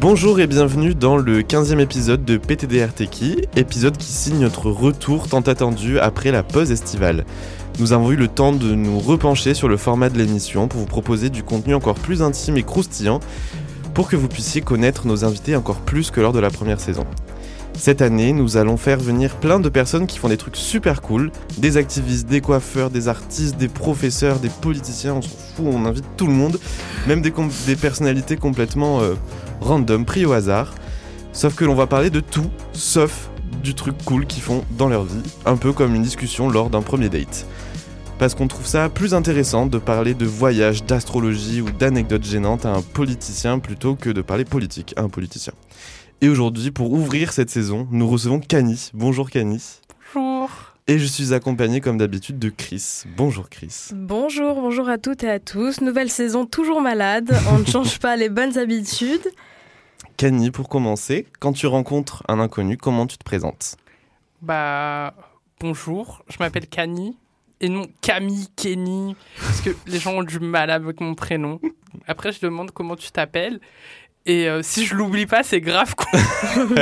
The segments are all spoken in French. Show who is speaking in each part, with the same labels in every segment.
Speaker 1: Bonjour et bienvenue dans le 15e épisode de PTDR Techie, épisode qui signe notre retour tant attendu après la pause estivale. Nous avons eu le temps de nous repencher sur le format de l'émission pour vous proposer du contenu encore plus intime et croustillant pour que vous puissiez connaître nos invités encore plus que lors de la première saison. Cette année, nous allons faire venir plein de personnes qui font des trucs super cool, des activistes, des coiffeurs, des artistes, des professeurs, des politiciens, on s'en fout, on invite tout le monde, même des, personnalités complètement euh, random, pris au hasard. Sauf que l'on va parler de tout, sauf du truc cool qu'ils font dans leur vie, un peu comme une discussion lors d'un premier date. Parce qu'on trouve ça plus intéressant de parler de voyage, d'astrologie ou d'anecdotes gênantes à un politicien plutôt que de parler politique à un politicien. Et aujourd'hui, pour ouvrir cette saison, nous recevons Cani. Bonjour Cani.
Speaker 2: Bonjour.
Speaker 1: Et je suis accompagné comme d'habitude de Chris. Bonjour Chris.
Speaker 2: Bonjour, bonjour à toutes et à tous. Nouvelle saison toujours malade. On ne change pas les bonnes habitudes.
Speaker 1: Cani, pour commencer, quand tu rencontres un inconnu, comment tu te présentes?
Speaker 3: Bah, bonjour, je m'appelle Cani. Et non Camille, Kenny, parce que les gens ont du mal avec mon prénom. Après, je demande comment tu t'appelles. Et euh, si je l'oublie pas, c'est grave quoi.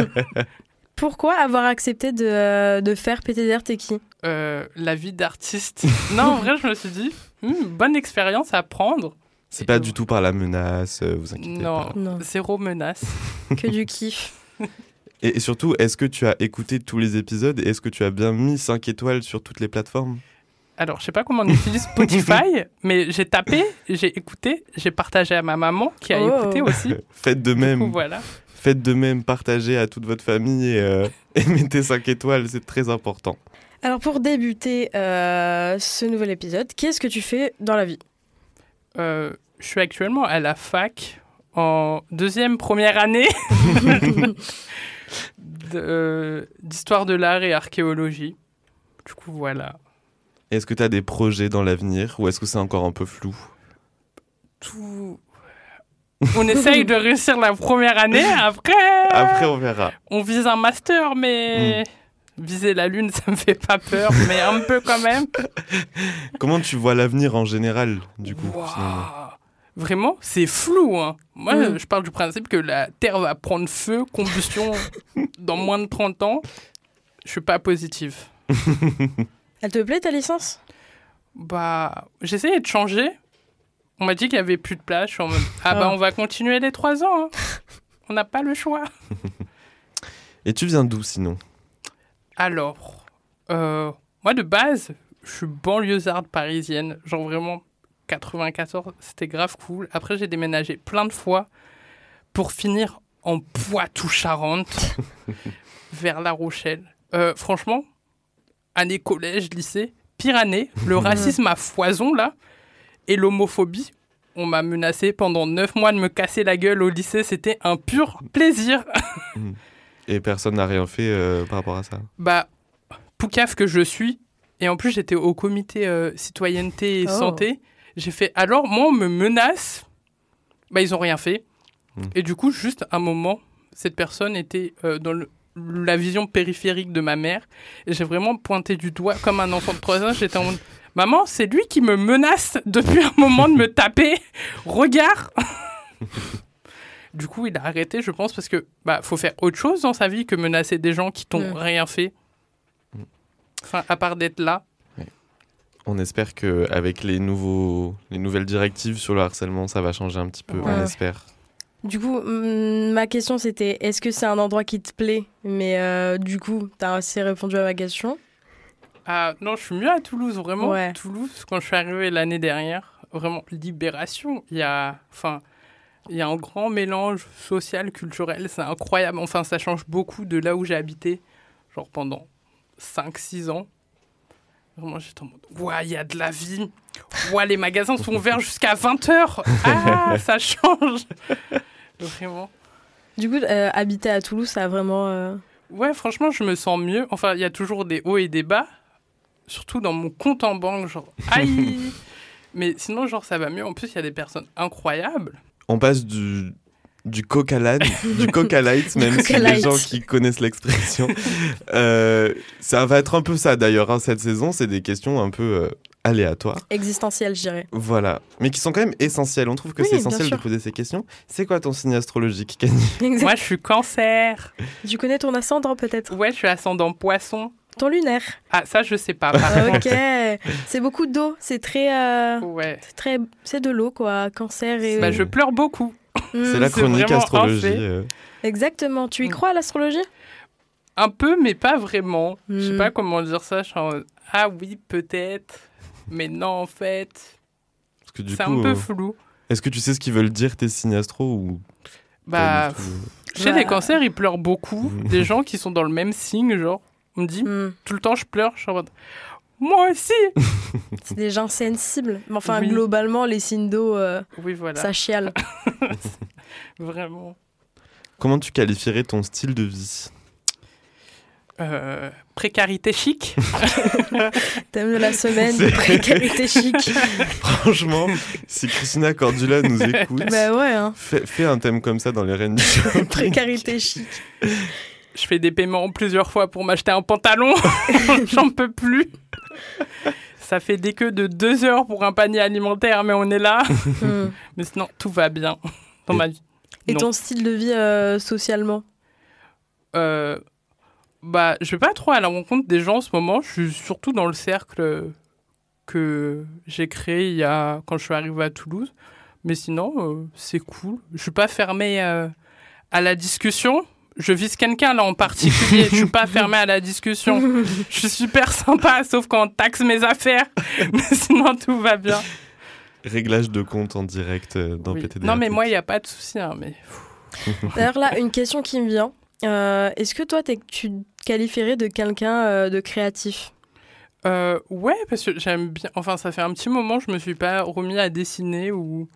Speaker 2: Pourquoi avoir accepté de, euh, de faire PTDR T'es qui
Speaker 3: euh, La vie d'artiste. non, en vrai, je me suis dit, hmm, bonne expérience à prendre.
Speaker 1: C'est pas du tout par la menace, vous inquiétez
Speaker 3: non,
Speaker 1: pas.
Speaker 3: Non, zéro menace.
Speaker 2: que du kiff.
Speaker 1: Et, et surtout, est-ce que tu as écouté tous les épisodes et est-ce que tu as bien mis 5 étoiles sur toutes les plateformes?
Speaker 3: Alors, je sais pas comment on utilise Spotify, mais j'ai tapé, j'ai écouté, j'ai partagé à ma maman qui a
Speaker 2: Oh.
Speaker 3: écouté aussi.
Speaker 1: Faites de
Speaker 3: Du
Speaker 1: même.
Speaker 3: coup, voilà.
Speaker 1: Faites de même, partagez à toute votre famille et, euh, et mettez 5 étoiles, c'est très important.
Speaker 2: Alors pour débuter euh, ce nouvel épisode, qu'est-ce que tu fais dans la vie?
Speaker 3: Euh, je suis actuellement à la fac en deuxième première année de- euh, d'histoire de l'art et archéologie. Du coup, voilà.
Speaker 1: Est-ce que tu as des projets dans l'avenir ou est-ce que c'est encore un peu flou?
Speaker 3: Tout. On essaye de réussir la première année. Après,
Speaker 1: Après, on verra.
Speaker 3: on vise un master, mais viser la lune, ça me fait pas peur, mais un peu quand même.
Speaker 1: Comment tu vois l'avenir en général, du coup finalement?
Speaker 3: Vraiment, c'est flou. hein. Moi,
Speaker 2: Mm.
Speaker 3: je parle du principe que la Terre va prendre feu, combustion dans moins de 30 ans. Je suis pas positive.
Speaker 2: Elle te plaît ta licence?
Speaker 3: Bah, j'essayais de changer. On m'a dit qu'il y avait plus de place. Je suis en mode, ah bah
Speaker 2: Ah.
Speaker 3: on va continuer les trois ans. hein. On n'a pas le choix.
Speaker 1: Et tu viens d'où sinon?
Speaker 3: Alors, euh, moi de base, je suis banlieusarde parisienne. Genre vraiment 94, c'était grave cool. Après, j'ai déménagé plein de fois pour finir en Poitou-Charentes, vers La Rochelle. Euh, franchement, année collège, lycée, pire année, le racisme à foison là, et l'homophobie. On m'a menacé pendant neuf mois de me casser la gueule au lycée. C'était un pur plaisir.
Speaker 1: Et personne n'a rien fait euh, par rapport à ça?
Speaker 3: Bah, poucave que je suis, et en plus j'étais au comité euh, citoyenneté et
Speaker 2: Oh.
Speaker 3: santé, j'ai fait alors moi on me menace, bah ils ont rien fait.
Speaker 1: Hmm.
Speaker 3: Et du coup, juste un moment, cette personne était euh, dans le- la vision périphérique de ma mère, et j'ai vraiment pointé du doigt comme un enfant de 3 ans, j'étais en mode Maman, c'est lui qui me menace depuis un moment de me taper. Regarde Du coup, il a arrêté, je pense, parce que bah faut faire autre chose dans sa vie que menacer des gens qui t'ont
Speaker 2: Mm.
Speaker 3: rien fait. Enfin, à part d'être là.
Speaker 1: On espère que avec les nouveaux, les nouvelles directives sur le harcèlement, ça va changer un petit peu. On espère.
Speaker 2: Du coup, hum, ma question c'était est-ce que c'est un endroit qui te plaît? Mais euh, du coup, t'as assez répondu à ma question.
Speaker 3: Ah non, je suis mieux à Toulouse, vraiment.
Speaker 2: Ouais.
Speaker 3: Toulouse, quand je suis arrivé l'année dernière, vraiment libération. Il y a, enfin, il y a un grand mélange social, culturel. C'est incroyable. Enfin, ça change beaucoup de là où j'ai habité, genre pendant 5-6 ans. Vraiment, j'étais en mode, ouais, il y a de la vie. Ouais, les magasins sont ouverts jusqu'à 20h. Ah, ça change. Vraiment.
Speaker 2: Du coup, euh, habiter à Toulouse, ça a vraiment. euh,
Speaker 3: Ouais, franchement, je me sens mieux. Enfin, il y a toujours des hauts et des bas. Surtout dans mon compte en banque, genre, aïe Mais sinon, genre, ça va mieux. En plus, il y a des personnes incroyables.
Speaker 1: On passe du, du coq à l'âne, du coq à light, même si les gens qui connaissent l'expression. Euh, ça va être un peu ça d'ailleurs, hein, cette saison. C'est des questions un peu euh, aléatoires.
Speaker 2: Existentiel, je dirais.
Speaker 1: Voilà, mais qui sont quand même essentiels. On trouve que
Speaker 2: Oui,
Speaker 1: c'est essentiel de poser ces questions. C'est quoi ton signe astrologique,
Speaker 2: Exact.
Speaker 3: Moi, je suis cancer.
Speaker 2: Tu connais ton ascendant peut-être?
Speaker 3: Ouais, je suis ascendant poisson.
Speaker 2: Ton lunaire.
Speaker 3: Ah, ça, je sais pas. par
Speaker 2: ok. C'est beaucoup d'eau. C'est très. euh,
Speaker 3: Ouais.
Speaker 2: c'est très. C'est de l'eau, quoi. Cancer et.
Speaker 3: Bah, je pleure beaucoup.
Speaker 2: Hmm.
Speaker 1: C'est la chronique astrologie. euh.
Speaker 2: Exactement. Tu y
Speaker 3: Mm.
Speaker 2: crois à l'astrologie?
Speaker 3: Un peu, mais pas vraiment. Je sais
Speaker 2: Hmm.
Speaker 3: pas comment dire ça. Je suis en mode, ah oui, peut-être. Mais non, en fait.
Speaker 1: Parce que du
Speaker 3: C'est
Speaker 1: coup,
Speaker 3: un peu
Speaker 1: euh,
Speaker 3: flou.
Speaker 1: est-ce que tu sais ce qu'ils veulent dire tes signes astro ou
Speaker 3: Bah,
Speaker 1: tout
Speaker 3: chez les cancers, ils pleurent beaucoup. Des gens qui sont dans le même signe, genre. On me dit,
Speaker 2: Hmm.
Speaker 3: tout le temps, je pleure. Je suis en mode, moi aussi.
Speaker 2: C'est des gens sensibles. Mais enfin,
Speaker 3: Oui.
Speaker 2: globalement, les signes d'eau, euh,
Speaker 3: Oui, voilà.
Speaker 2: ça chiale.
Speaker 3: Vraiment.
Speaker 1: Comment tu qualifierais ton style de vie?
Speaker 3: Euh, précarité chic.
Speaker 2: Thème de la semaine, précarité chic.
Speaker 1: Franchement, si Christina Cordula nous écoute,
Speaker 2: bah ouais, hein.
Speaker 1: fais, fais un thème comme ça dans les reines du.
Speaker 2: Précarité chic.
Speaker 3: Je fais des paiements plusieurs fois pour m'acheter un pantalon. J'en peux plus. Ça fait des queues de deux heures pour un panier alimentaire, mais on est là.
Speaker 2: Hmm.
Speaker 3: Mais sinon, tout va bien dans ma vie.
Speaker 2: Et
Speaker 3: Non.
Speaker 2: ton style de vie euh, socialement?
Speaker 3: Euh, bah, je vais pas trop à la rencontre des gens en ce moment. Je suis surtout dans le cercle que j'ai créé il y a quand je suis arrivée à Toulouse. Mais sinon, euh, c'est cool. Je suis pas fermée euh, à la discussion. Je vise quelqu'un là en particulier. je suis pas fermée à la discussion. Je suis super sympa, sauf quand on taxe mes affaires. Mais sinon, tout va bien.
Speaker 1: Réglage de compte en direct euh, dans
Speaker 3: Oui.
Speaker 1: PTD.
Speaker 3: Non, mais moi, il n'y a pas de souci. hein, mais...
Speaker 2: D'ailleurs, là, une question qui me vient. Euh, Est-ce que toi, tu te qualifierais de quelqu'un euh, de créatif?
Speaker 3: Euh, ouais, parce que j'aime bien. Enfin, ça fait un petit moment, je me suis pas remis à dessiner ou.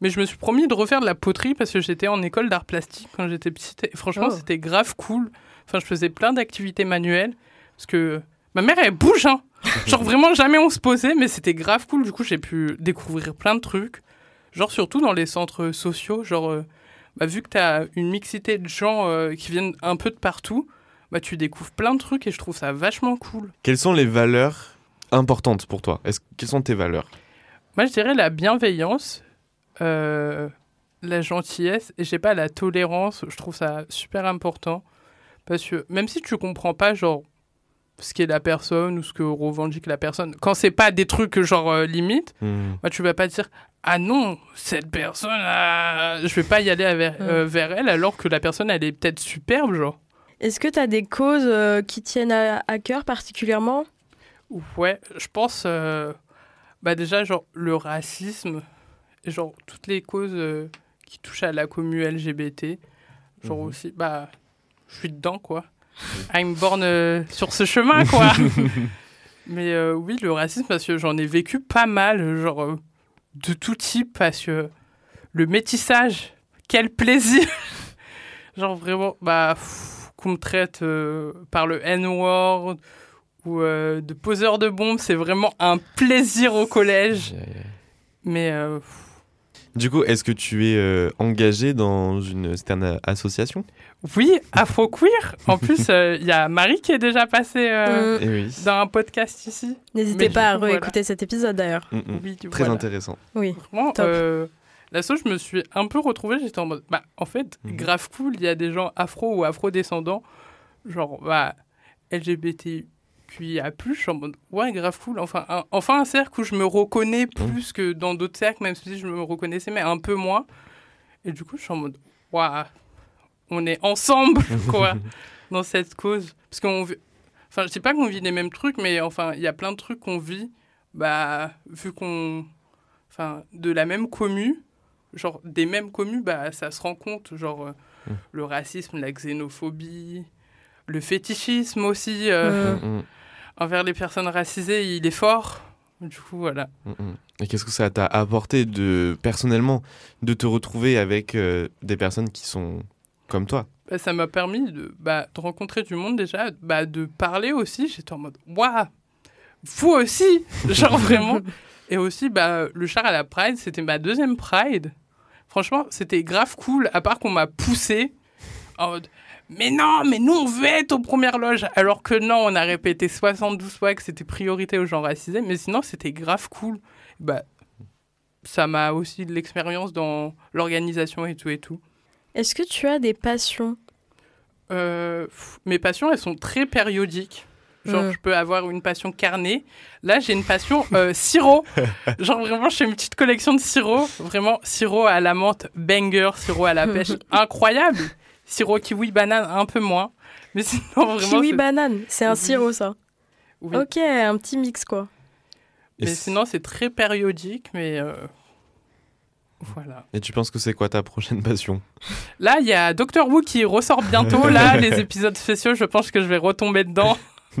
Speaker 3: Mais je me suis promis de refaire de la poterie parce que j'étais en école d'art plastique quand j'étais petite. Et franchement,
Speaker 2: Oh.
Speaker 3: c'était grave cool. Enfin, je faisais plein d'activités manuelles parce que ma mère, elle bouge, hein. Genre vraiment, jamais on se posait, mais c'était grave cool. Du coup, j'ai pu découvrir plein de trucs. Genre, surtout dans les centres sociaux. Genre, euh, bah, vu que tu as une mixité de gens euh, qui viennent un peu de partout, bah, tu découvres plein de trucs et je trouve ça vachement cool.
Speaker 1: Quelles sont les valeurs importantes pour toi? Est-ce Quelles sont tes valeurs?
Speaker 3: Moi, je dirais la bienveillance, euh, la gentillesse et je sais pas la tolérance. Je trouve ça super important parce que même si tu comprends pas genre ce qu'est la personne ou ce que revendique la personne, quand c'est pas des trucs genre euh, limite,
Speaker 1: Hmm.
Speaker 3: bah, tu vas pas dire ah non cette personne, ah, je vais pas y aller avec- euh, vers elle alors que la personne elle est peut-être superbe genre.
Speaker 2: Est-ce que tu as des causes euh, qui tiennent à, à cœur particulièrement?
Speaker 3: Ouais, je pense euh, bah déjà genre le racisme genre toutes les causes euh, qui touchent à la commu LGBT, genre
Speaker 1: Mhm.
Speaker 3: aussi bah je suis dedans quoi. I'm born euh, sur ce chemin quoi. Mais euh, oui, le racisme parce que j'en ai vécu pas mal genre euh, de tout type parce que le métissage, quel plaisir. genre vraiment bah qu'on me traite par le N-word ou de poseur de bombes, c'est vraiment un plaisir au collège. Mais euh,
Speaker 1: Du coup, est-ce que tu es euh, engagé dans une certaine association?
Speaker 3: Oui, Afro-Queer. En plus, euh, il y a Marie qui est déjà passée euh,
Speaker 2: Hmm.
Speaker 1: Eh oui.
Speaker 3: dans un podcast ici.
Speaker 2: N'hésitez pas à
Speaker 3: voilà.
Speaker 2: réécouter cet épisode d'ailleurs.
Speaker 1: Mm, mm.
Speaker 3: Oui,
Speaker 1: Très
Speaker 3: voilà.
Speaker 1: intéressant.
Speaker 2: Oui.
Speaker 3: Vraiment,
Speaker 2: Top.
Speaker 3: euh, la sauce, je me suis un peu retrouvée. J'étais en mode, bah, en fait,
Speaker 1: Mhm.
Speaker 3: grave cool. Il y a des gens afro ou afro-descendants, genre, bah, LGBTQIA+, je suis en mode, ouais, grave cool. Enfin un, enfin, un cercle où je me reconnais plus que dans d'autres cercles, même si je me reconnaissais, mais un peu moins. Et du coup, je suis en mode, waouh, on est ensemble, quoi, dans cette cause. Parce qu'on vit- Enfin, je sais pas qu'on vit les mêmes trucs, mais enfin, il y a plein de trucs qu'on vit, bah, vu qu'on enfin, de la même commu, genre des mêmes communes, bah, ça se rend compte, genre euh,
Speaker 1: Mm.
Speaker 3: le racisme, la xénophobie, le fétichisme aussi euh,
Speaker 2: Hmm.
Speaker 3: Envers les personnes racisées, il est fort. Du coup, voilà.
Speaker 1: mm, mm. Et qu'est-ce que ça t'a apporté de personnellement de te retrouver avec euh, des personnes qui sont comme toi?
Speaker 3: Bah, ça m'a permis de, bah, de rencontrer du monde déjà, bah, de parler aussi. J'étais en mode, waouh, vous aussi, genre vraiment. Et aussi, bah, le char à la Pride, c'était ma deuxième Pride. Franchement, c'était grave cool, à part qu'on m'a poussé en mode, mais non, mais nous on veut être aux premières loges. Alors que non, on a répété 72 fois que c'était priorité aux gens racisés, mais sinon c'était grave cool. Bah, ça m'a aussi de l'expérience dans l'organisation et tout et tout.
Speaker 2: Est-ce que tu as des passions?
Speaker 3: Euh, pff, mes passions, elles sont très périodiques. Genre,
Speaker 2: Mm.
Speaker 3: je peux avoir une passion carnée. Là, j'ai une passion euh, sirop. Genre, vraiment, je fais une petite collection de sirop. Vraiment, sirop à la menthe, banger, sirop à la pêche, incroyable. Sirop kiwi banane, un peu moins. Mais sinon, vraiment.
Speaker 2: Kiwi
Speaker 3: c'est-
Speaker 2: banane, c'est un
Speaker 3: Oui.
Speaker 2: sirop ça.
Speaker 3: oui.
Speaker 2: Ok, un petit mix quoi.
Speaker 1: Et,
Speaker 3: Mais sinon, c'est très périodique, mais. euh, Voilà.
Speaker 1: et tu penses que c'est quoi ta prochaine passion?
Speaker 3: Là, il y a Doctor Who qui ressort bientôt. Là, les épisodes spéciaux, je pense que je vais retomber dedans.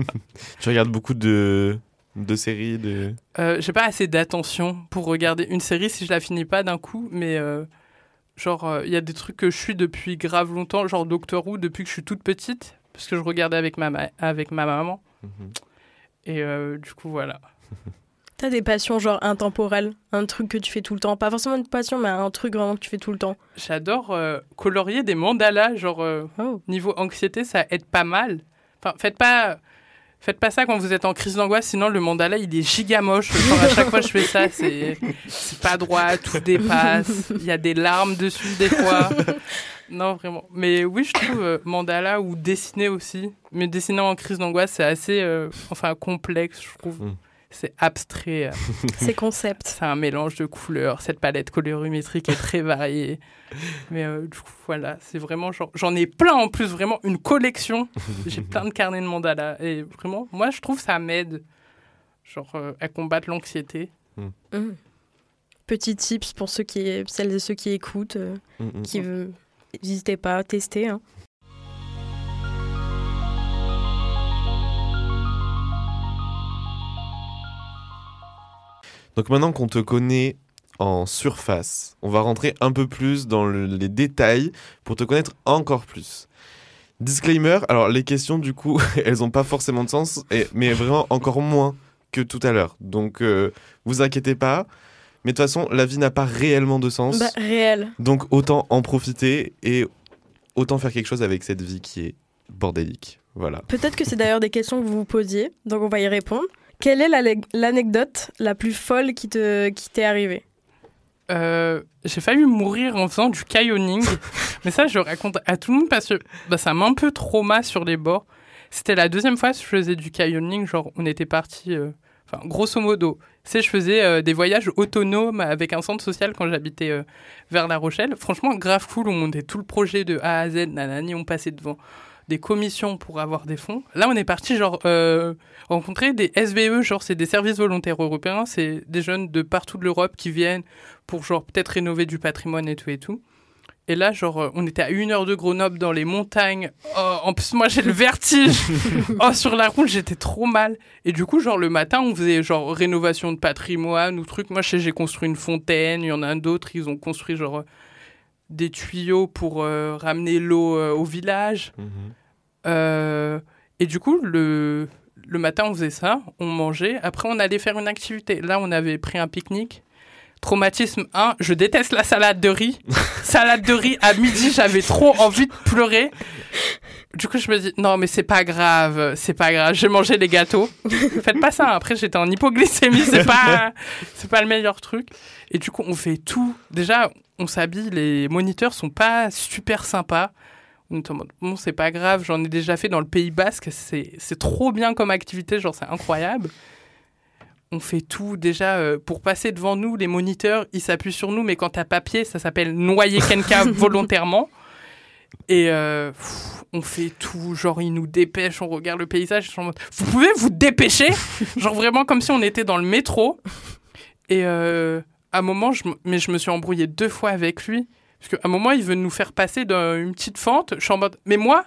Speaker 1: Tu regardes beaucoup de, de séries de...
Speaker 3: Euh, j'ai pas assez d'attention pour regarder une série si je la finis pas d'un coup, mais euh, genre euh, il y a des trucs que je suis depuis grave longtemps, genre Doctor Who depuis que je suis toute petite, parce que je regardais avec ma, ma- avec ma maman,
Speaker 1: Mhm.
Speaker 3: et euh, du coup voilà.
Speaker 2: T'as des passions genre intemporelles, un truc que tu fais tout le temps? Pas forcément une passion, mais un truc vraiment que tu fais tout le temps.
Speaker 3: J'adore euh, colorier des mandalas, genre euh,
Speaker 2: Oh.
Speaker 3: niveau anxiété ça aide pas mal. Enfin faites pas Faites pas ça quand vous êtes en crise d'angoisse, sinon le mandala il est giga moche. À chaque fois je fais ça, c'est pas droit, tout dépasse, il y a des larmes dessus des fois. Non, vraiment. Mais oui, je trouve euh, mandala ou dessiner aussi. Mais dessiner en crise d'angoisse, c'est assez euh, enfin complexe, je trouve.
Speaker 1: Mm.
Speaker 3: C'est abstrait.
Speaker 2: C'est concept.
Speaker 3: C'est un mélange de couleurs. Cette palette colorimétrique est très variée. Mais euh, du coup, voilà, c'est vraiment genre. J'en ai plein en plus, vraiment une collection. J'ai plein de carnets de mandala. Et vraiment, moi, je trouve ça m'aide. Genre euh, à combattre l'anxiété.
Speaker 2: Mm. Petit tips pour ceux qui, celles et ceux qui écoutent, euh,
Speaker 1: Mhm.
Speaker 2: qui veulent. N'hésitez pas à tester. hein.
Speaker 1: Donc maintenant qu'on te connaît en surface, on va rentrer un peu plus dans le- les détails pour te connaître encore plus. Disclaimer, alors les questions du coup, elles n'ont pas forcément de sens, et- mais vraiment encore moins que tout à l'heure. Donc euh, vous inquiétez pas, mais de toute façon, la vie n'a pas réellement de sens.
Speaker 2: Bah, réel.
Speaker 1: Donc autant en profiter et autant faire quelque chose avec cette vie qui est bordélique. Voilà.
Speaker 2: Peut-être que c'est d'ailleurs des questions que vous vous posiez, donc on va y répondre. Quelle est l'anecdote la plus folle qui te qui t'est arrivée?
Speaker 3: Euh, j'ai failli mourir en faisant du canyoning. mais ça, je le raconte à tout le monde parce que bah, ça m'a un peu trauma sur les bords. C'était la deuxième fois que je faisais du canyoning. Genre, on était parti. euh, Enfin, grosso modo, c'est je faisais euh, des voyages autonomes avec un centre social quand j'habitais vers La Rochelle. Franchement, grave cool. On montait tout le projet de A à Z. Nanani, on passait devant des commissions pour avoir des fonds. Là, on est parti genre euh, rencontrer des SVE, genre c'est des services volontaires européens. C'est des jeunes de partout de l'Europe qui viennent pour genre peut-être rénover du patrimoine et tout et tout. Et là, genre, euh, on était à une heure de Grenoble dans les montagnes. Oh, en plus, moi, j'ai le vertige. oh, sur la route, j'étais trop mal. Et du coup, genre, le matin, on faisait genre rénovation de patrimoine ou truc. Moi, je sais, j'ai construit une fontaine. Il y en a d'autres, ils ont construit genre des tuyaux pour euh, ramener l'eau euh, au village.
Speaker 1: Mhm.
Speaker 3: Euh, et du coup, le, le matin, on faisait ça, on mangeait. Après, on allait faire une activité. Là, on avait pris un pique-nique. Traumatisme 1, je déteste la salade de riz. salade de riz, à midi, j'avais trop envie de pleurer. Du coup, je me dis, non, mais c'est pas grave, c'est pas grave, j'ai mangé les gâteaux. Faites pas ça, après, j'étais en hypoglycémie, c'est pas, c'est pas le meilleur truc. Et du coup, on fait tout. Déjà, on s'habille, les moniteurs sont pas super sympas. Mode, bon, c'est pas grave, j'en ai déjà fait dans le Pays Basque, c'est trop bien comme activité, genre, c'est incroyable. On fait tout. Déjà, euh, pour passer devant nous, les moniteurs, ils s'appuient sur nous, mais quand t'as papier, ça s'appelle noyer quelqu'un volontairement. Et euh, pff, on fait tout. Genre, ils nous dépêchent, on regarde le paysage. mode, vous pouvez vous dépêcher? Genre, vraiment comme si on était dans le métro. Et euh, à un moment, je, mais je me suis embrouillé deux fois avec lui. Parce qu'à un moment, il veut nous faire passer dans une petite fente. Je suis en mode, mais moi,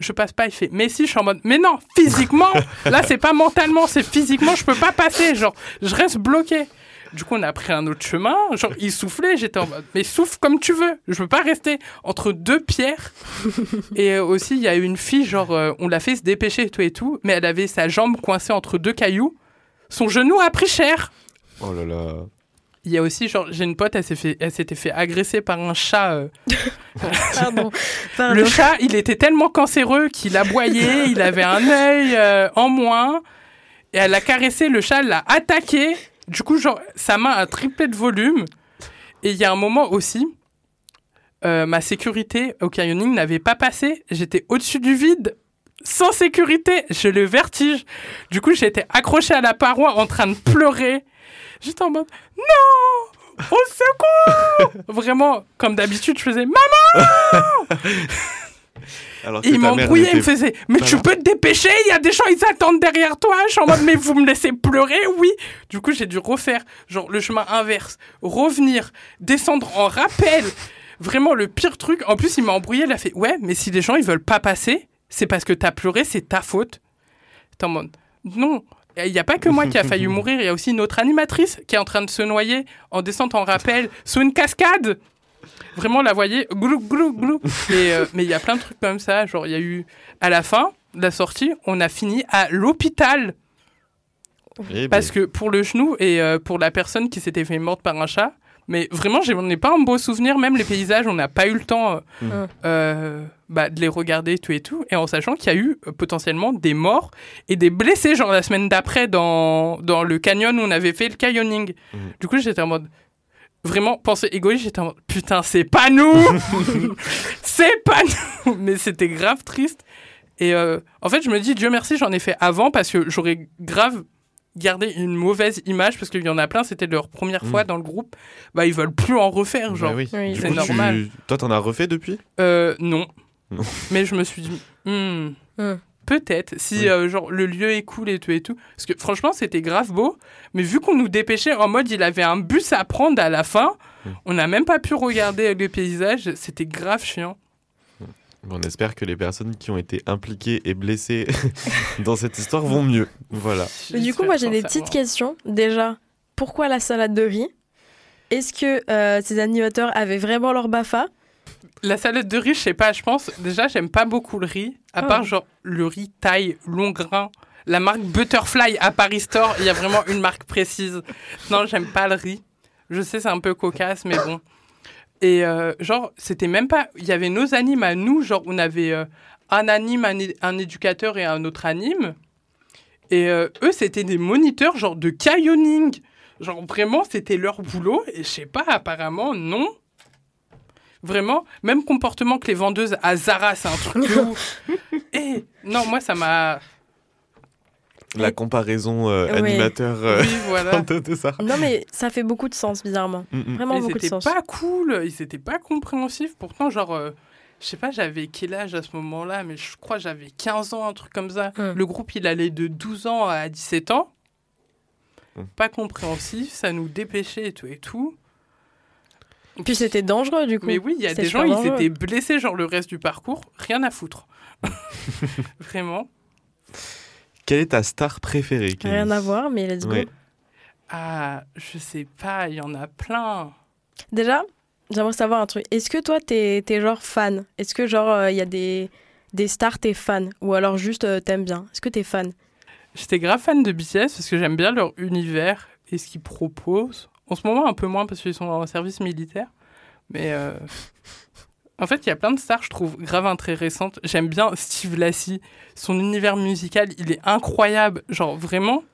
Speaker 3: je passe pas. Il fait, mais si, je suis en mode, mais non, physiquement, là, c'est pas mentalement, c'est physiquement, je peux pas passer. Genre, je reste bloqué. Du coup, on a pris un autre chemin. Genre, il soufflait, j'étais en mode, mais souffle comme tu veux. Je veux pas rester entre deux pierres. et euh, aussi, il y a une fille, genre, euh, on l'a fait se dépêcher et tout et tout, mais elle avait sa jambe coincée entre deux cailloux. Son genou a pris cher.
Speaker 1: Oh là là.
Speaker 3: Il y a aussi, genre, j'ai une pote, elle s'est fait, elle s'était fait agresser par un chat. euh.
Speaker 2: Pardon. Pardon.
Speaker 3: Le chat, il était tellement cancéreux qu'il aboyait, il avait un œil euh, en moins. Et elle a caressé le chat, elle l'a attaqué. Du coup, genre, sa main a triplé de volume. Et il y a un moment aussi, euh, ma sécurité au canyoning n'avait pas passé. J'étais au-dessus du vide, sans sécurité. J'ai le vertige. Du coup, j'étais accrochée à la paroi en train de pleurer. J'étais en mode non, au secours. Vraiment, comme d'habitude, je faisais
Speaker 1: Alors que
Speaker 3: il m'embrouillait, il me faisait Mais tu peux te dépêcher, il y a des gens, ils attendent derrière toi. Je suis en mode Mais vous me laissez pleurer, oui. Du coup, j'ai dû refaire genre le chemin inverse, revenir, descendre en rappel. Vraiment le pire truc. En plus, il m'a embrouillé, il a fait Ouais, mais si les gens ils veulent pas passer, c'est parce que t'as pleuré, c'est ta faute. T'es en mode Non. Il n'y a pas que moi qui a failli mourir, il y a aussi une autre animatrice qui est en train de se noyer en descente en rappel sous une cascade. Vraiment, la voyez, glou, glou, glou. Et, euh, mais il y a plein de trucs comme ça. Genre, il y a eu, à la fin de la sortie, on a fini à l'hôpital.
Speaker 1: Eh ben,
Speaker 3: Parce que pour le genou et euh, pour la personne qui s'était fait morte par un chat, mais vraiment, j'en ai pas un beau souvenir. Même les paysages, on n'a pas eu le temps euh,
Speaker 2: Mm.
Speaker 3: euh, bah, de les regarder, tout et tout. Et en sachant qu'il y a eu euh, potentiellement des morts et des blessés, genre la semaine d'après, dans, dans le canyon où on avait fait le canyoning.
Speaker 1: Mm.
Speaker 3: Du coup, j'étais en mode. Vraiment, pensée égoïste, j'étais en mode putain, c'est pas nous C'est pas nous Mais c'était grave triste. Et euh, en fait, je me dis, Dieu merci, j'en ai fait avant parce que j'aurais grave gardé une mauvaise image parce qu'il y en a plein, c'était leur première
Speaker 1: Mm.
Speaker 3: fois dans le groupe. Bah, ils veulent plus en refaire,
Speaker 1: bah
Speaker 3: genre.
Speaker 1: oui.
Speaker 2: Oui,
Speaker 1: Du
Speaker 3: c'est normal.
Speaker 1: tu- Toi, t'en as refait depuis?
Speaker 3: Euh, non.
Speaker 1: Non.
Speaker 3: Mais je me suis dit, hmm,
Speaker 2: Hmm.
Speaker 3: peut-être, si
Speaker 1: Oui.
Speaker 3: euh, genre le lieu est cool et tout et tout. Parce que franchement, c'était grave beau. Mais vu qu'on nous dépêchait en mode, il avait un bus à prendre à la fin,
Speaker 1: Hmm.
Speaker 3: on n'a même pas pu regarder les paysages. C'était grave chiant.
Speaker 1: On espère que les personnes qui ont été impliquées et blessées dans cette histoire vont mieux. Voilà.
Speaker 2: Mais du coup, moi, j'ai des petites questions. Déjà, pourquoi la salade de riz? Est-ce que euh, ces animateurs avaient vraiment leur BAFA?
Speaker 3: La salade de riz, je sais pas, je pense. Déjà, j'aime pas beaucoup le riz. À
Speaker 2: Oh.
Speaker 3: part, genre, le riz taille, long grain. La marque Butterfly à Paris Store, il y a vraiment une marque précise. Non, j'aime pas le riz. Je sais, c'est un peu cocasse, mais bon. Et euh, genre, c'était même pas. Il y avait nos animes à nous, genre, on avait euh, un anime, un, un éducateur et un autre anime. Et euh, eux, c'était des moniteurs, genre, de canyoning. Genre, vraiment, c'était leur boulot. Et je sais pas, apparemment, non. Vraiment, même comportement que les vendeuses à Zara, c'est un truc de ouf. Et non, moi, ça m'a.
Speaker 1: La comparaison euh,
Speaker 2: Oui.
Speaker 1: animateur euh,
Speaker 3: Oui, voilà.
Speaker 1: de, de ça.
Speaker 2: Non, mais ça fait beaucoup de sens, bizarrement.
Speaker 1: Mm, mm.
Speaker 2: Vraiment beaucoup de sens.
Speaker 3: pas cool, ils étaient pas compréhensifs. Pourtant, genre, euh, je sais pas, j'avais quel âge à ce moment-là, mais je crois que j'avais 15 ans, un truc comme ça.
Speaker 2: Hmm.
Speaker 3: Le groupe, il allait de 12 ans à 17 ans. Pas compréhensif, ça nous dépêchait et tout et tout.
Speaker 2: Puis c'était dangereux, du coup.
Speaker 3: Mais oui, il y a des gens,
Speaker 2: super
Speaker 3: ils
Speaker 2: dangereux.
Speaker 3: étaient blessés, genre le reste du parcours, rien à foutre. Vraiment.
Speaker 1: Quelle est ta star préférée
Speaker 2: Rien à voir, mais let's go.
Speaker 1: Ouais.
Speaker 3: Ah, je sais pas, il y en a plein.
Speaker 2: Déjà, j'aimerais savoir un truc. Est-ce que toi, t'es es genre fan? Est-ce que genre, il y a des, des stars, t'es fan? Ou alors juste, euh, t'aimes bien? Est-ce que t'es fan?
Speaker 3: J'étais grave fan de BTS parce que j'aime bien leur univers et ce qu'ils proposent. En ce moment, un peu moins parce qu'ils sont en service militaire. Mais euh, en fait, il y a plein de stars, je trouve, grave intéressantes. J'aime bien Steve Lassie. Son univers musical, il est incroyable. Genre, vraiment,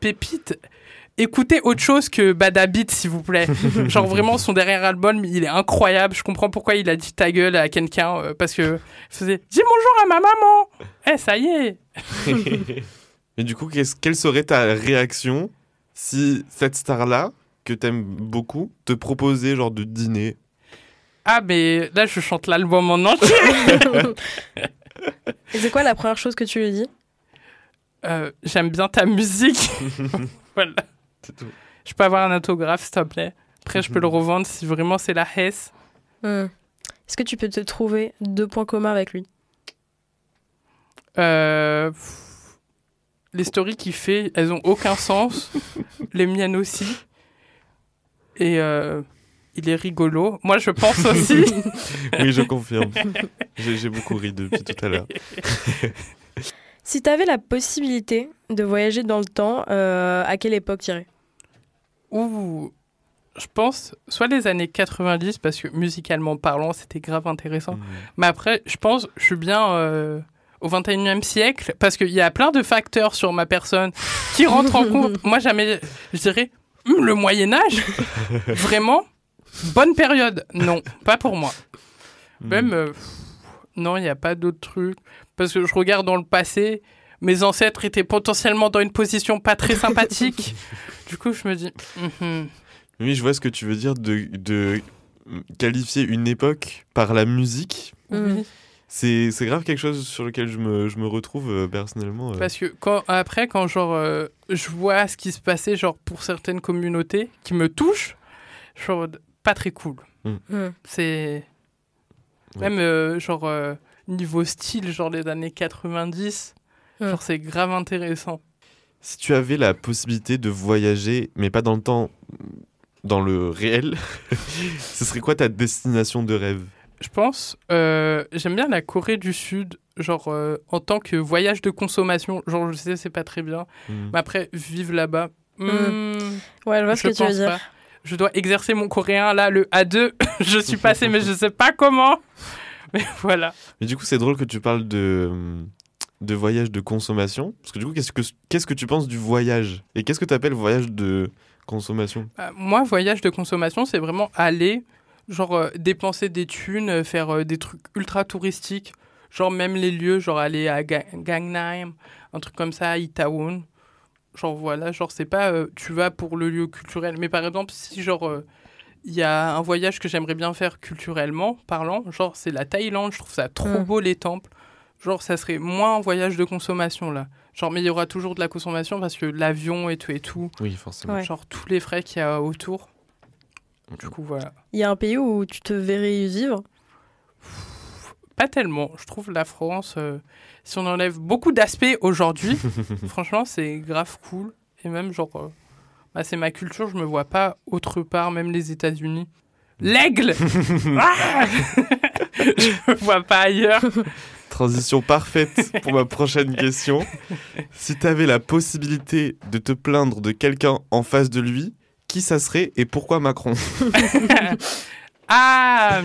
Speaker 3: pépite. Écoutez autre chose que Bad Habit, s'il vous plaît. Genre, vraiment, son dernier album, il est incroyable. Je comprends pourquoi il a dit ta gueule à quelqu'un. euh, parce que il faisait Dis bonjour à ma maman Eh, ça y est
Speaker 1: Et du coup, quelle serait ta réaction si cette star-là, que t'aimes beaucoup, te proposait genre de dîner
Speaker 3: Ah, mais là, je chante l'album en entier.
Speaker 2: Et c'est quoi la première chose que tu lui dis?
Speaker 3: Euh, J'aime bien ta musique. voilà.
Speaker 1: C'est tout.
Speaker 3: Je peux avoir un autographe, s'il te plaît? Après, je peux le revendre si vraiment c'est la Hesse.
Speaker 2: Hmm. Est-ce que tu peux te trouver deux points communs avec lui?
Speaker 3: Euh, pff, Les stories qu'il fait, elles ont aucun sens. Les miennes aussi. Et euh, il est rigolo. Moi, je pense aussi.
Speaker 1: Oui, je confirme. J'ai beaucoup ri depuis tout à l'heure.
Speaker 2: Si t'avais la possibilité de voyager dans le temps, euh, à quelle époque t'irais?
Speaker 3: Ouh. je pense soit les années 90, parce que musicalement parlant, c'était grave intéressant.
Speaker 1: Mhm.
Speaker 3: Mais après, je pense, je suis bien euh, au 21e siècle, parce qu'il y a plein de facteurs sur ma personne qui rentrent en compte. Moi, jamais, je dirais, Hum, le Moyen-Âge, vraiment, bonne période. Non, pas pour moi.
Speaker 1: Mhm.
Speaker 3: Même, euh, non, il n'y a pas d'autres trucs. Parce que je regarde dans le passé, mes ancêtres étaient potentiellement dans une position pas très sympathique. du coup, je me dis, mhm.
Speaker 1: Oui, je vois ce que tu veux dire de, de qualifier une époque par la musique.
Speaker 2: Mm.
Speaker 1: C'est c'est grave quelque chose sur lequel je me, je me retrouve euh, personnellement. euh.
Speaker 3: Parce que quand, après, quand genre, euh, je vois ce qui se passait genre, pour certaines communautés qui me touchent, mode, pas très cool.
Speaker 2: Mm.
Speaker 3: C'est.
Speaker 1: Ouais.
Speaker 3: Même euh, genre euh, niveau style, genre les années 90,
Speaker 2: Mm.
Speaker 3: genre c'est grave intéressant.
Speaker 1: Si tu avais la possibilité de voyager, mais pas dans le temps, dans le réel, ce serait quoi ta destination de rêve?
Speaker 3: Je pense, euh, j'aime bien la Corée du Sud, genre euh, en tant que voyage de consommation. Genre, je sais, c'est pas très bien. Mais après, vivre là-bas. hmm,
Speaker 2: Ouais, je vois ce que tu veux dire.
Speaker 3: pas. Je dois exercer mon coréen là, le A2. je suis passé, mais je sais pas comment. Mais voilà.
Speaker 1: Mais du coup, c'est drôle que tu parles de, de voyage de consommation. Parce que du coup, qu'est-ce que, qu'est-ce que tu penses du voyage? Et qu'est-ce que tu appelles voyage de consommation?
Speaker 3: Euh, moi, voyage de consommation, c'est vraiment aller, genre euh, dépenser des thunes, euh, faire euh, des trucs ultra touristiques, genre même les lieux, genre aller à Ga- Gangnam, un truc comme ça, à Itaewon. Genre voilà, genre c'est pas euh, tu vas pour le lieu culturel, mais par exemple si genre euh, il y a un voyage que j'aimerais bien faire culturellement parlant, genre c'est la Thaïlande, je trouve ça trop
Speaker 2: Mm.
Speaker 3: beau les temples. Genre ça serait moins un voyage de consommation là. Genre mais il y aura toujours de la consommation parce que l'avion et tout et tout,
Speaker 1: Oui, forcément.
Speaker 2: Ouais.
Speaker 3: genre tous les frais qu'il y a autour. Du coup voilà.
Speaker 2: Il y a un pays où tu te verrais y vivre?
Speaker 3: Pas tellement. Je trouve la France, euh, si on enlève beaucoup d'aspects aujourd'hui, franchement, c'est grave cool. Et même, genre, euh, bah, c'est ma culture, je me vois pas autre part, même les États-Unis. L'aigle Ah Je me vois pas ailleurs.
Speaker 1: Transition parfaite pour ma prochaine question. Si tu avais la possibilité de te plaindre de quelqu'un en face de lui, qui ça serait et pourquoi Macron?
Speaker 3: Ah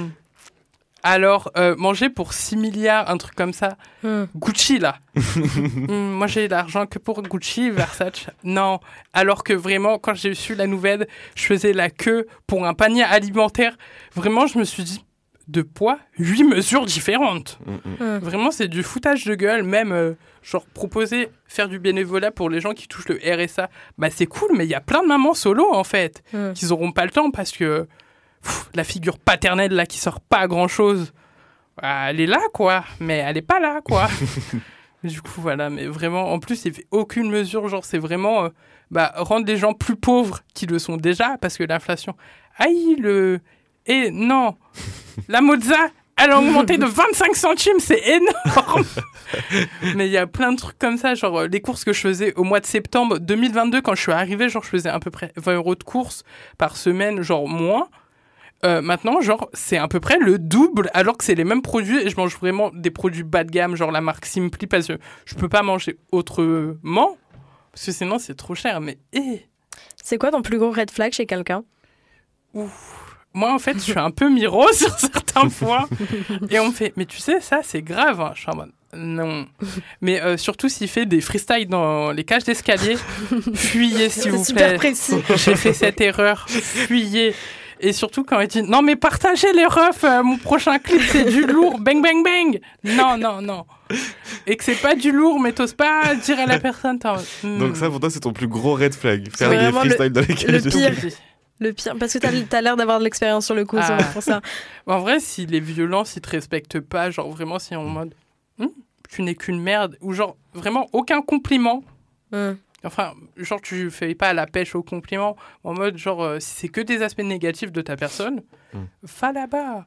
Speaker 3: Alors, euh, manger pour 6 milliards, un truc comme ça.
Speaker 2: Hmm.
Speaker 3: Gucci, là. Hmm, moi, j'ai l'argent que pour Gucci, Versace. Non. Alors que vraiment, quand j'ai su la nouvelle, je faisais la queue pour un panier alimentaire. Vraiment, je me suis dit, de poids, 8 mesures différentes.
Speaker 1: Mm, mm.
Speaker 2: Hmm.
Speaker 3: Vraiment, c'est du foutage de gueule. Même, euh, genre, proposer faire du bénévolat pour les gens qui touchent le RSA. Bah, c'est cool, mais il y a plein de mamans solo, en fait
Speaker 2: Hmm.
Speaker 3: qu'ils auront pas le temps parce que pff, la figure paternelle là qui sort pas grand chose, elle est là quoi, mais elle est pas là quoi. du coup voilà, mais vraiment en plus il fait aucune mesure, genre c'est vraiment euh, bah, rendre les gens plus pauvres qui le sont déjà parce que l'inflation, aïe le et non la mozza elle a augmenté de 25 centimes, c'est énorme. Mais il y a plein de trucs comme ça, genre euh, les courses que je faisais au mois de septembre 2022 quand je suis arrivé, genre je faisais à peu près 20 euros de courses par semaine, genre moins. Euh, maintenant, genre, c'est à peu près le double, alors que c'est les mêmes produits et je mange vraiment des produits bas de gamme, genre la marque Simply, parce que je peux pas manger autrement, parce que sinon c'est trop cher. Mais, eh,
Speaker 2: C'est quoi ton plus gros red flag chez quelqu'un?
Speaker 3: Moi en fait, je suis un peu miro sur certains points. Et on me fait, mais tu sais, ça c'est grave. hein. Je suis en mode, non. Mais euh, surtout s'il fait des freestyles dans les cages d'escalier, fuyez s'il
Speaker 2: C'est
Speaker 3: vous
Speaker 2: super
Speaker 3: plaît.
Speaker 2: précis.
Speaker 3: J'ai fait cette erreur, fuyez. Et surtout quand il dit non mais partagez les refs, euh, mon prochain clip c'est du lourd, bang bang bang. Non non non. Et que c'est pas du lourd mais t'oses pas dire à la personne. hmm.
Speaker 1: Donc ça pour toi c'est ton plus gros red flag, faire des
Speaker 2: vraiment le-
Speaker 1: freestyles dans les
Speaker 2: le pire. Le pire, parce que t'as as, l'air d'avoir de l'expérience sur le coup,
Speaker 3: Ah.
Speaker 2: c'est pour ça.
Speaker 3: En vrai, s'il est violent, s'il te respecte pas, genre vraiment, si en mode Hmm, tu n'es qu'une merde, ou genre vraiment aucun compliment.
Speaker 2: Hmm.
Speaker 3: Enfin, genre tu fais pas la pêche au compliment, en mode genre euh, si c'est que des aspects négatifs de ta personne,
Speaker 1: Mm.
Speaker 3: va là-bas.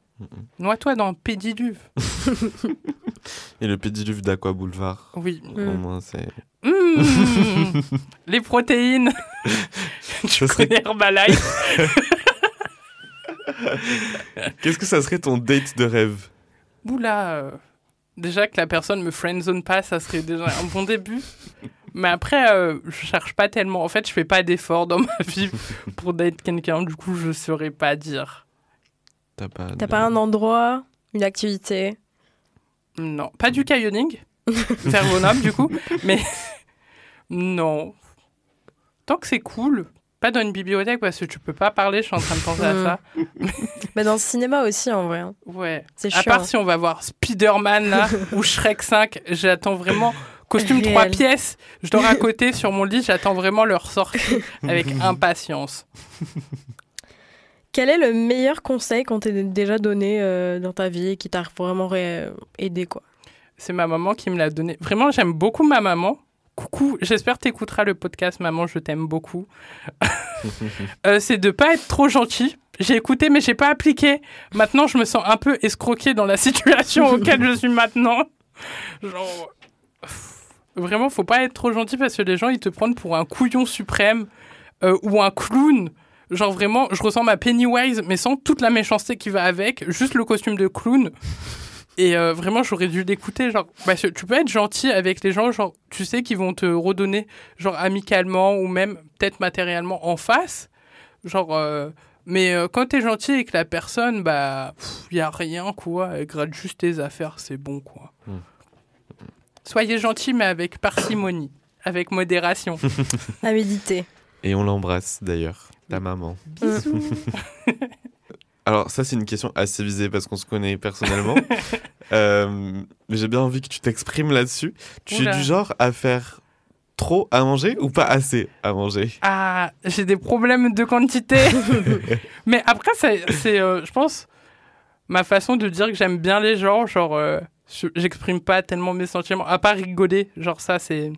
Speaker 3: Noie-toi dans un pédiluve.
Speaker 1: Et le pédiluve d'Aqua Boulevard.
Speaker 3: Oui.
Speaker 1: Au
Speaker 2: Mm.
Speaker 1: moins c'est.
Speaker 3: Mm. Les protéines. tu
Speaker 1: Ça serait-
Speaker 3: connais Herbalife
Speaker 1: Qu'est-ce que ça serait ton date de rêve?
Speaker 3: Oula. euh, Déjà que la personne me friendzone pas, ça serait déjà un bon début. Mais après, euh, je cherche pas tellement. En fait, je fais pas d'efforts dans ma vie pour d'être quelqu'un. Du coup, je saurais pas dire.
Speaker 1: T'as pas,
Speaker 2: T'as
Speaker 1: de-
Speaker 2: pas un endroit, une activité?
Speaker 3: Non, pas du canyoning. Faire bonhomme, du coup. Mais non. Tant que c'est cool. Pas dans une bibliothèque parce que tu peux pas parler, je suis en train de penser à ça.
Speaker 2: bah, Dans le cinéma aussi, en vrai. hein.
Speaker 3: Ouais.
Speaker 2: C'est
Speaker 3: À part si on va voir Spider-Man là, ou Shrek 5, j'attends vraiment costume
Speaker 2: Réel.
Speaker 3: 3 pièces. Je dors à côté sur mon lit, j'attends vraiment leur sortie avec impatience.
Speaker 2: Quel est le meilleur conseil qu'on t'ait déjà donné euh, dans ta vie et qui t'a vraiment ré- aidé quoi?
Speaker 3: C'est ma maman qui me l'a donné. Vraiment, j'aime beaucoup ma maman. Coucou, j'espère t'écouteras le podcast, maman, je t'aime beaucoup. Euh, c'est de pas être trop gentil. J'ai écouté, mais j'ai pas appliqué. Maintenant, je me sens un peu escroquée dans la situation auquel je suis maintenant. Genre, vraiment, faut pas être trop gentil parce que les gens, ils te prennent pour un couillon suprême euh, ou un clown. Genre vraiment, je ressemble à Pennywise, mais sans toute la méchanceté qui va avec, juste le costume de clown. Et euh, vraiment, j'aurais dû l'écouter. Genre, tu peux être gentil avec les gens, genre, tu sais qu'ils vont te redonner, genre, amicalement ou même peut-être matériellement en face. Genre, euh, mais euh, quand t'es gentil avec la personne, bah, il y a rien, quoi. Elle gratte juste tes affaires, c'est bon, quoi.
Speaker 1: Mm.
Speaker 3: Soyez gentil, mais avec parcimonie, avec modération.
Speaker 2: À méditer.
Speaker 1: Et on l'embrasse d'ailleurs, ta maman.
Speaker 3: Bisous.
Speaker 1: Alors ça c'est une question assez visée parce qu'on se connaît personnellement. Euh, mais j'ai bien envie que tu t'exprimes là-dessus. Tu
Speaker 3: Oula.
Speaker 1: es du genre à faire trop à manger ou pas assez à manger?
Speaker 3: Ah, j'ai des problèmes de quantité. Mais après, c'est, euh, je pense, ma façon de dire que j'aime bien les gens. Genre, euh, j'exprime pas tellement mes sentiments, à part rigoler. Genre, ça, c'est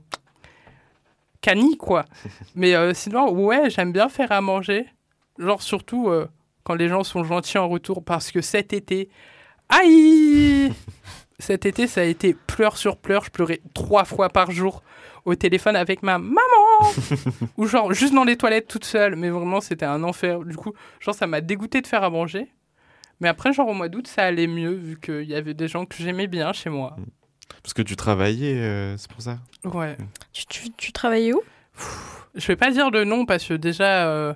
Speaker 3: cani, quoi. Mais euh, sinon, ouais, j'aime bien faire à manger. Genre, surtout euh, quand les gens sont gentils en retour. Parce que cet été, aïe Cet été, ça a été pleurs sur pleurs. Je pleurais trois fois par jour au téléphone avec ma maman ou genre juste dans les toilettes toute seule mais vraiment c'était un enfer du coup genre ça m'a dégoûté de faire à manger mais après genre au mois d'août ça allait mieux vu qu'il y avait des gens que j'aimais bien chez moi.
Speaker 1: Parce que tu travaillais, euh, c'est pour ça
Speaker 3: ouais.
Speaker 2: Tu, tu, tu travaillais où?
Speaker 3: Je vais pas dire le nom parce que déjà euh,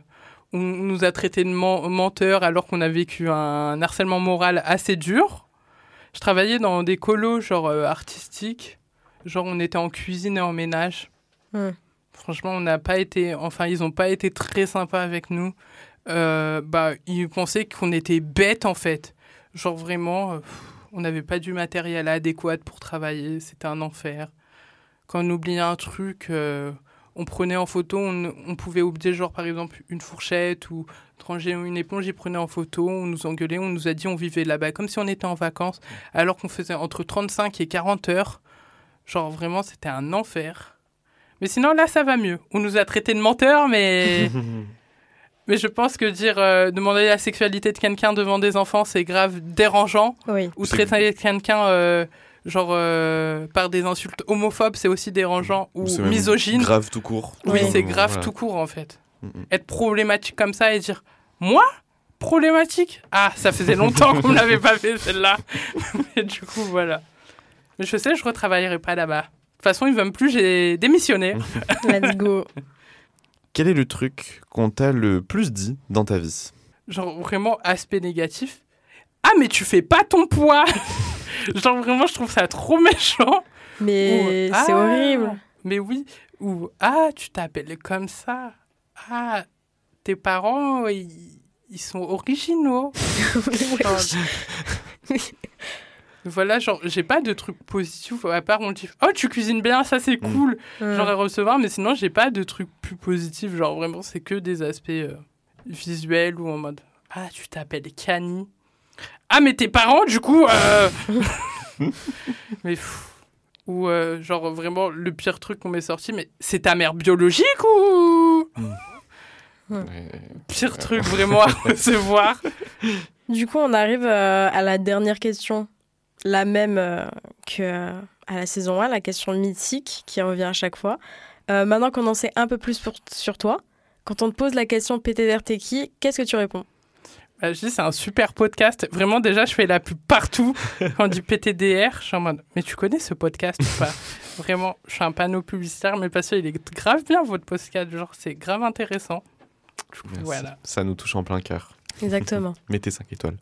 Speaker 3: on nous a traités de men- menteurs alors qu'on a vécu un harcèlement moral assez dur. Je travaillais dans des colos genre euh, artistiques. Genre on était en cuisine et en ménage.
Speaker 2: Hmm.
Speaker 3: Franchement, on n'a pas été, enfin, ils n'ont pas été très sympas avec nous. Euh, bah, ils pensaient qu'on était bêtes en fait. Genre vraiment, euh, on n'avait pas du matériel adéquat pour travailler. C'était un enfer. Quand on oubliait un truc, euh, on prenait en photo. On, pouvait oublier genre par exemple une fourchette ou ranger une éponge. Ils prenaient en photo. On nous engueulait. On nous a dit on vivait là-bas comme si on était en vacances, alors qu'on faisait entre 35 et 40 heures. Genre vraiment, c'était un enfer. Mais sinon, là, ça va mieux. On nous a traités de menteurs, mais, mais je pense que dire euh, demander la sexualité de quelqu'un devant des enfants, c'est grave dérangeant.
Speaker 2: Oui.
Speaker 3: Ou traiter quelqu'un euh, genre euh, par des insultes homophobes, c'est aussi dérangeant. Ou misogyne.
Speaker 1: Grave tout court.
Speaker 3: Oui,
Speaker 2: Oui.
Speaker 3: c'est grave
Speaker 1: Voilà.
Speaker 3: tout court en fait.
Speaker 1: Mm, mm.
Speaker 3: Être problématique comme ça et dire moi problématique? Ah, ça faisait longtemps qu'on ne l'avait pas fait celle-là. Mais du coup, voilà. Mais je sais, je retravaillerai pas là-bas. De toute façon, ils veulent plus, j'ai démissionné.
Speaker 2: Let's go.
Speaker 1: Quel est le truc qu'on t'a le plus dit dans ta vie?
Speaker 3: Genre vraiment aspect négatif. Ah, mais tu fais pas ton poids Genre vraiment, je trouve ça trop méchant.
Speaker 2: Mais
Speaker 3: Ou,
Speaker 2: c'est
Speaker 3: Ah,
Speaker 2: horrible.
Speaker 3: Mais oui. Ou ah, tu t'appelles comme ça. Ah, tes parents, ils, ils sont originaux. Genre, voilà, genre, j'ai pas de truc positif à part on dit Oh, tu cuisines bien, ça c'est
Speaker 1: Mm.
Speaker 3: cool. Genre à recevoir, mais sinon, j'ai pas de truc plus positif. Genre vraiment, c'est que des aspects euh, visuels ou en mode Ah, tu t'appelles Cani. Ah, mais tes parents, du coup. euh, mais. Ou euh, genre vraiment le pire truc qu'on m'est sorti, mais c'est ta mère biologique ou? Pire truc vraiment à recevoir.
Speaker 2: Du coup, on arrive euh, à la dernière question, la même euh, que euh, à la saison 1, la question mythique qui revient à chaque fois. Euh, maintenant qu'on en sait un peu plus pour- sur toi, quand on te pose la question PTDR t'es qui, qu'est-ce que tu réponds?
Speaker 3: Bah, je dis, c'est un super podcast. Vraiment, déjà, je fais la pub partout. Quand on dit PTDR, je suis en mode, mais tu connais ce podcast ou pas? Vraiment, je suis un panneau publicitaire, mais parce qu'il est grave bien votre podcast. Genre, c'est grave intéressant.
Speaker 1: Merci.
Speaker 3: Voilà.
Speaker 1: Ça nous touche en plein cœur.
Speaker 2: Exactement.
Speaker 1: Mettez 5 étoiles.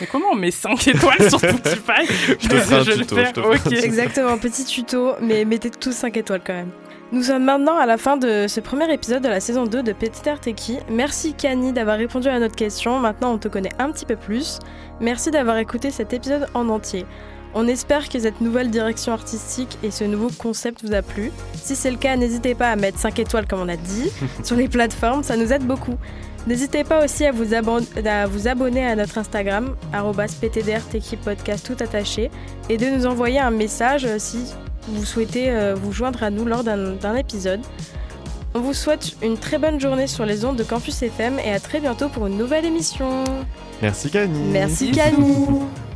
Speaker 3: Mais comment on met 5 étoiles sur Spotify
Speaker 1: Je te un
Speaker 3: le
Speaker 1: tuto,
Speaker 3: faire,
Speaker 1: je te.
Speaker 2: Exactement, petit tuto, mais mettez tous 5 étoiles quand même. Nous sommes maintenant à la fin de ce premier épisode de la saison 2 de Petit Arteki. Merci Kani d'avoir répondu à notre question. Maintenant, on te connaît un petit peu plus. Merci d'avoir écouté cet épisode en entier. On espère que cette nouvelle direction artistique et ce nouveau concept vous a plu. Si c'est le cas, n'hésitez pas à mettre 5 étoiles comme on a dit sur les plateformes, ça nous aide beaucoup. N'hésitez pas aussi à vous, abon- à vous abonner à notre Instagram, arobase PTDRTeki podcast tout attaché, et de nous envoyer un message euh, si vous souhaitez euh, vous joindre à nous lors d'un épisode. On vous souhaite une très bonne journée sur les ondes de Campus FM et à très bientôt pour une nouvelle émission.
Speaker 1: Merci Camille.
Speaker 2: Merci. Camille.